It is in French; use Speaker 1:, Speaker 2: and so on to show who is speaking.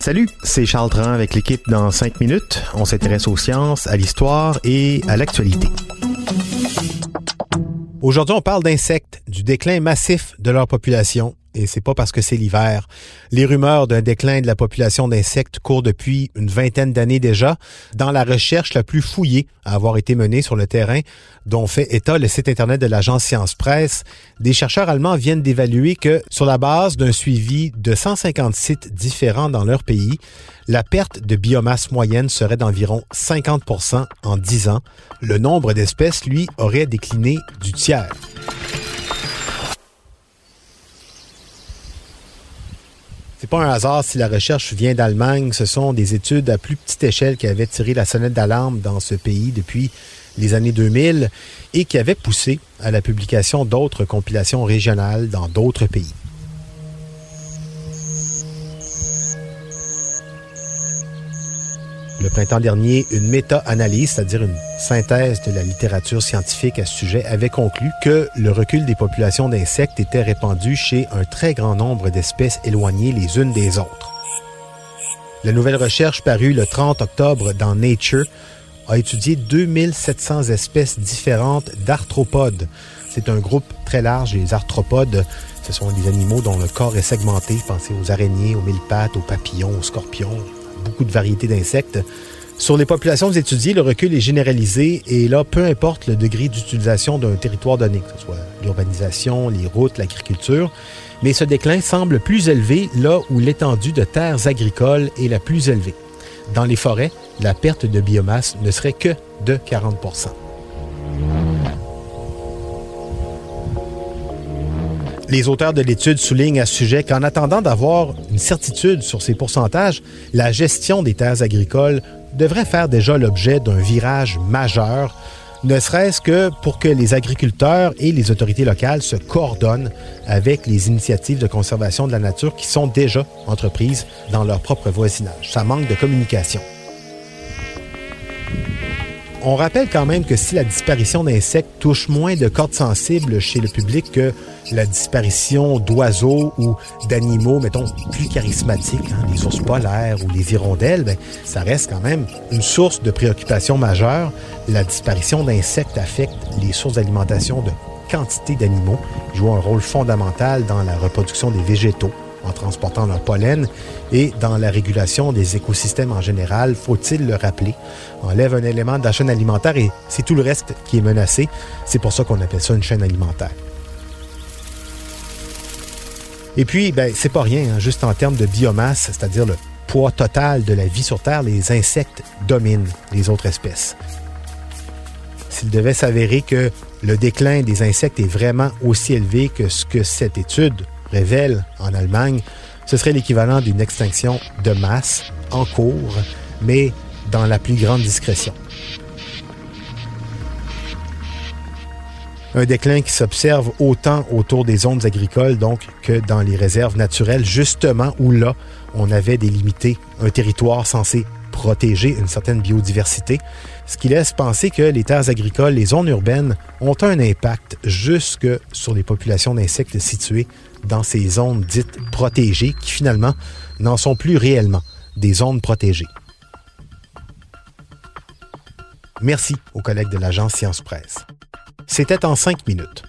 Speaker 1: Salut, c'est Charles Tran avec l'équipe dans 5 minutes. On s'intéresse aux sciences, à l'histoire et à l'actualité. Aujourd'hui, on parle d'insectes, du déclin massif de leur population et c'est pas parce que c'est l'hiver. Les rumeurs d'un déclin de la population d'insectes courent depuis une vingtaine d'années déjà. Dans la recherche la plus fouillée à avoir été menée sur le terrain, dont fait état le site internet de l'agence Science Presse, des chercheurs allemands viennent d'évaluer que, sur la base d'un suivi de 150 sites différents dans leur pays, la perte de biomasse moyenne serait d'environ 50% en 10 ans. Le nombre d'espèces, lui, aurait décliné du tiers. C'est pas un hasard si la recherche vient d'Allemagne. Ce sont des études à plus petite échelle qui avaient tiré la sonnette d'alarme dans ce pays depuis les années 2000 et qui avaient poussé à la publication d'autres compilations régionales dans d'autres pays. Le printemps dernier, une méta-analyse, c'est-à-dire une synthèse de la littérature scientifique à ce sujet, avait conclu que le recul des populations d'insectes était répandu chez un très grand nombre d'espèces éloignées les unes des autres. La nouvelle recherche parue le 30 octobre dans Nature a étudié 2700 espèces différentes d'arthropodes. C'est un groupe très large, les arthropodes. Ce sont des animaux dont le corps est segmenté. Pensez aux araignées, aux mille pattes, aux papillons, aux scorpions, beaucoup de variétés d'insectes. Sur les populations étudiées, le recul est généralisé et là, peu importe le degré d'utilisation d'un territoire donné, que ce soit l'urbanisation, les routes, l'agriculture, mais ce déclin semble plus élevé là où l'étendue de terres agricoles est la plus élevée. Dans les forêts, la perte de biomasse ne serait que de 40 Les auteurs de l'étude soulignent à ce sujet qu'en attendant d'avoir une certitude sur ces pourcentages, la gestion des terres agricoles devrait faire déjà l'objet d'un virage majeur, ne serait-ce que pour que les agriculteurs et les autorités locales se coordonnent avec les initiatives de conservation de la nature qui sont déjà entreprises dans leur propre voisinage. Ça manque de communication. On rappelle quand même que si la disparition d'insectes touche moins de cordes sensibles chez le public que la disparition d'oiseaux ou d'animaux, mettons, plus charismatiques, hein, les ours polaires ou les hirondelles, ben, ça reste quand même une source de préoccupation majeure. La disparition d'insectes affecte les sources d'alimentation de quantité d'animaux, jouent un rôle fondamental dans la reproduction des végétaux en transportant leur pollen et dans la régulation des écosystèmes en général, faut-il le rappeler? enlève un élément de la chaîne alimentaire et c'est tout le reste qui est menacé. C'est pour ça qu'on appelle ça une chaîne alimentaire. Et puis, ben, c'est pas rien, hein, juste en termes de biomasse, c'est-à-dire le poids total de la vie sur Terre, les insectes dominent les autres espèces. S'il devait s'avérer que le déclin des insectes est vraiment aussi élevé que ce que cette étude révèle en Allemagne, ce serait l'équivalent d'une extinction de masse en cours, mais dans la plus grande discrétion. Un déclin qui s'observe autant autour des zones agricoles donc que dans les réserves naturelles, justement où là, on avait délimité un territoire censé protéger une certaine biodiversité, ce qui laisse penser que les terres agricoles, les zones urbaines ont un impact jusque sur les populations d'insectes situées dans ces zones dites protégées qui finalement n'en sont plus réellement des zones protégées. Merci aux collègues de l'agence Science Presse. C'était en cinq minutes.